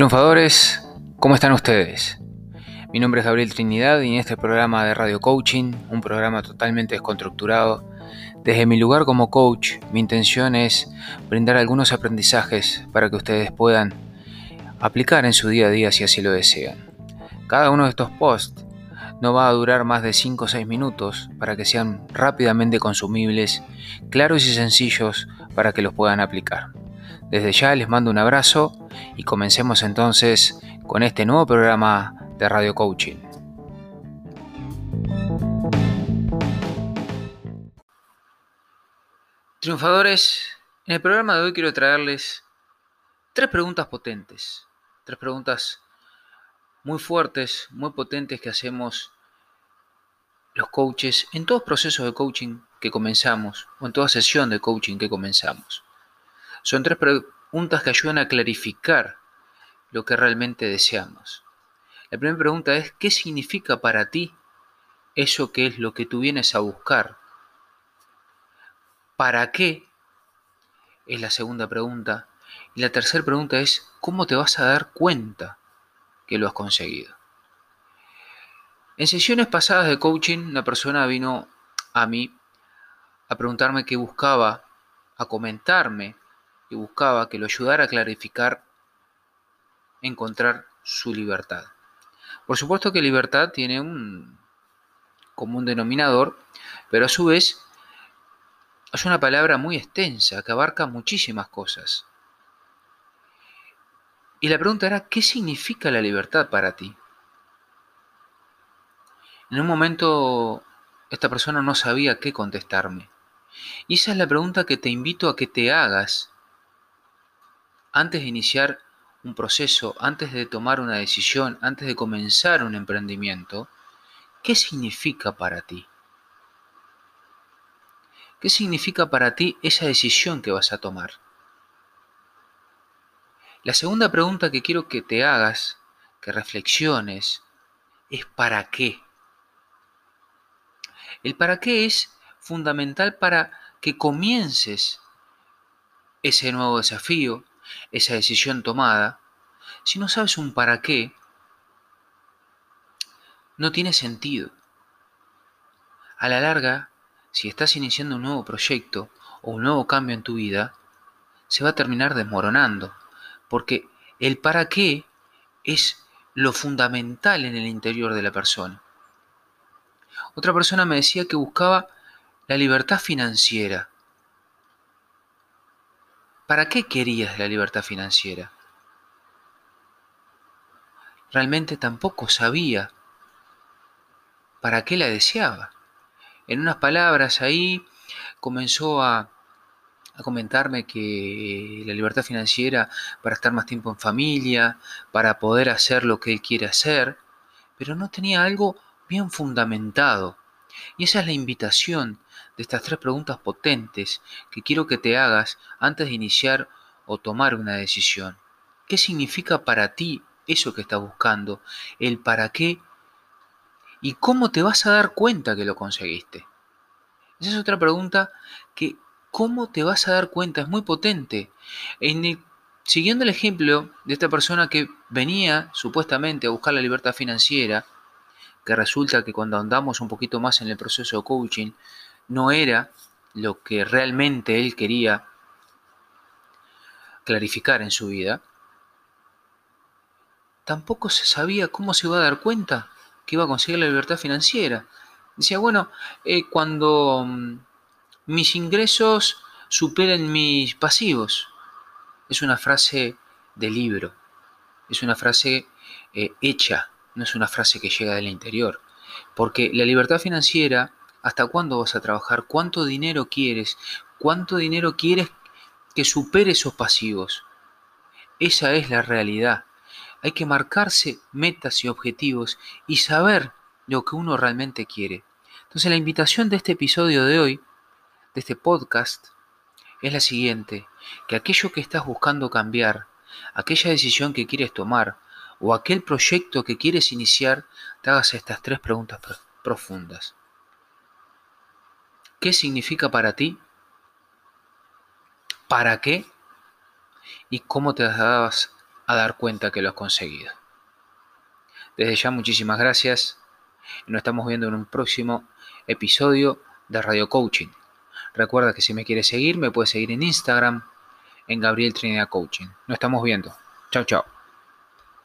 Triunfadores, ¿cómo están ustedes? Mi nombre es Gabriel Trinidad y en este programa de Radio Coaching, un programa totalmente desconstructurado, desde mi lugar como coach, mi intención es brindar algunos aprendizajes para que ustedes puedan aplicar en su día a día si así lo desean. Cada uno de estos posts no va a durar más de 5 o 6 minutos para que sean rápidamente consumibles, claros y sencillos para que los puedan aplicar. Desde ya les mando un abrazo y comencemos entonces con este nuevo programa de Radio Coaching. Triunfadores, en el programa de hoy quiero traerles tres preguntas potentes, tres preguntas muy fuertes, muy potentes que hacemos los coaches en todos procesos de coaching que comenzamos o en toda sesión de coaching que comenzamos. Son tres preguntas que ayudan a clarificar lo que realmente deseamos. La primera pregunta es, ¿qué significa para ti eso que es lo que tú vienes a buscar? ¿Para qué? Es la segunda pregunta. Y la tercera pregunta es, ¿cómo te vas a dar cuenta que lo has conseguido? En sesiones pasadas de coaching, una persona vino a mí a preguntarme qué buscaba, a comentarme y buscaba que lo ayudara a clarificar, encontrar su libertad. Por supuesto que libertad tiene un común denominador, pero a su vez es una palabra muy extensa que abarca muchísimas cosas. Y la pregunta era, ¿qué significa la libertad para ti? En un momento esta persona no sabía qué contestarme. Y esa es la pregunta que te invito a que te hagas antes de iniciar un proceso, antes de tomar una decisión, antes de comenzar un emprendimiento, ¿qué significa para ti? ¿Qué significa para ti esa decisión que vas a tomar? La segunda pregunta que quiero que te hagas, que reflexiones, es ¿para qué? El para qué es fundamental para que comiences ese nuevo desafío, esa decisión tomada, si no sabes un para qué, no tiene sentido. A la larga, si estás iniciando un nuevo proyecto o un nuevo cambio en tu vida, se va a terminar desmoronando, porque el para qué es lo fundamental en el interior de la persona. Otra persona me decía que buscaba la libertad financiera. ¿Para qué querías la libertad financiera? Realmente tampoco sabía para qué la deseaba. En unas palabras ahí comenzó a, a comentarme que la libertad financiera para estar más tiempo en familia, para poder hacer lo que él quiere hacer, pero no tenía algo bien fundamentado. Y esa es la invitación de estas tres preguntas potentes que quiero que te hagas antes de iniciar o tomar una decisión. ¿Qué significa para ti eso que estás buscando? ¿El para qué? ¿Y cómo te vas a dar cuenta que lo conseguiste? Esa es otra pregunta que ¿cómo te vas a dar cuenta? Es muy potente. En siguiendo el ejemplo de esta persona que venía supuestamente a buscar la libertad financiera, que resulta que cuando andamos un poquito más en el proceso de coaching, no era lo que realmente él quería clarificar en su vida, tampoco se sabía cómo se iba a dar cuenta que iba a conseguir la libertad financiera. Decía, bueno, eh, cuando mm, mis ingresos superen mis pasivos. Es una frase de libro, es una frase eh, hecha, no es una frase que llega del interior. Porque la libertad financiera ¿Hasta cuándo vas a trabajar? ¿Cuánto dinero quieres? ¿Cuánto dinero quieres que supere esos pasivos? Esa es la realidad. Hay que marcarse metas y objetivos y saber lo que uno realmente quiere. Entonces la invitación de este episodio de hoy, de este podcast, es la siguiente, que aquello que estás buscando cambiar, aquella decisión que quieres tomar o aquel proyecto que quieres iniciar, te hagas estas tres preguntas profundas. ¿Qué significa para ti? ¿Para qué? ¿Y cómo te vas a dar cuenta que lo has conseguido. Desde ya muchísimas gracias. Nos estamos viendo en un próximo episodio de Radio Coaching. Recuerda que si me quieres seguir, me puedes seguir en Instagram, en Gabriel Trinidad Coaching. Nos estamos viendo. Chao, chao.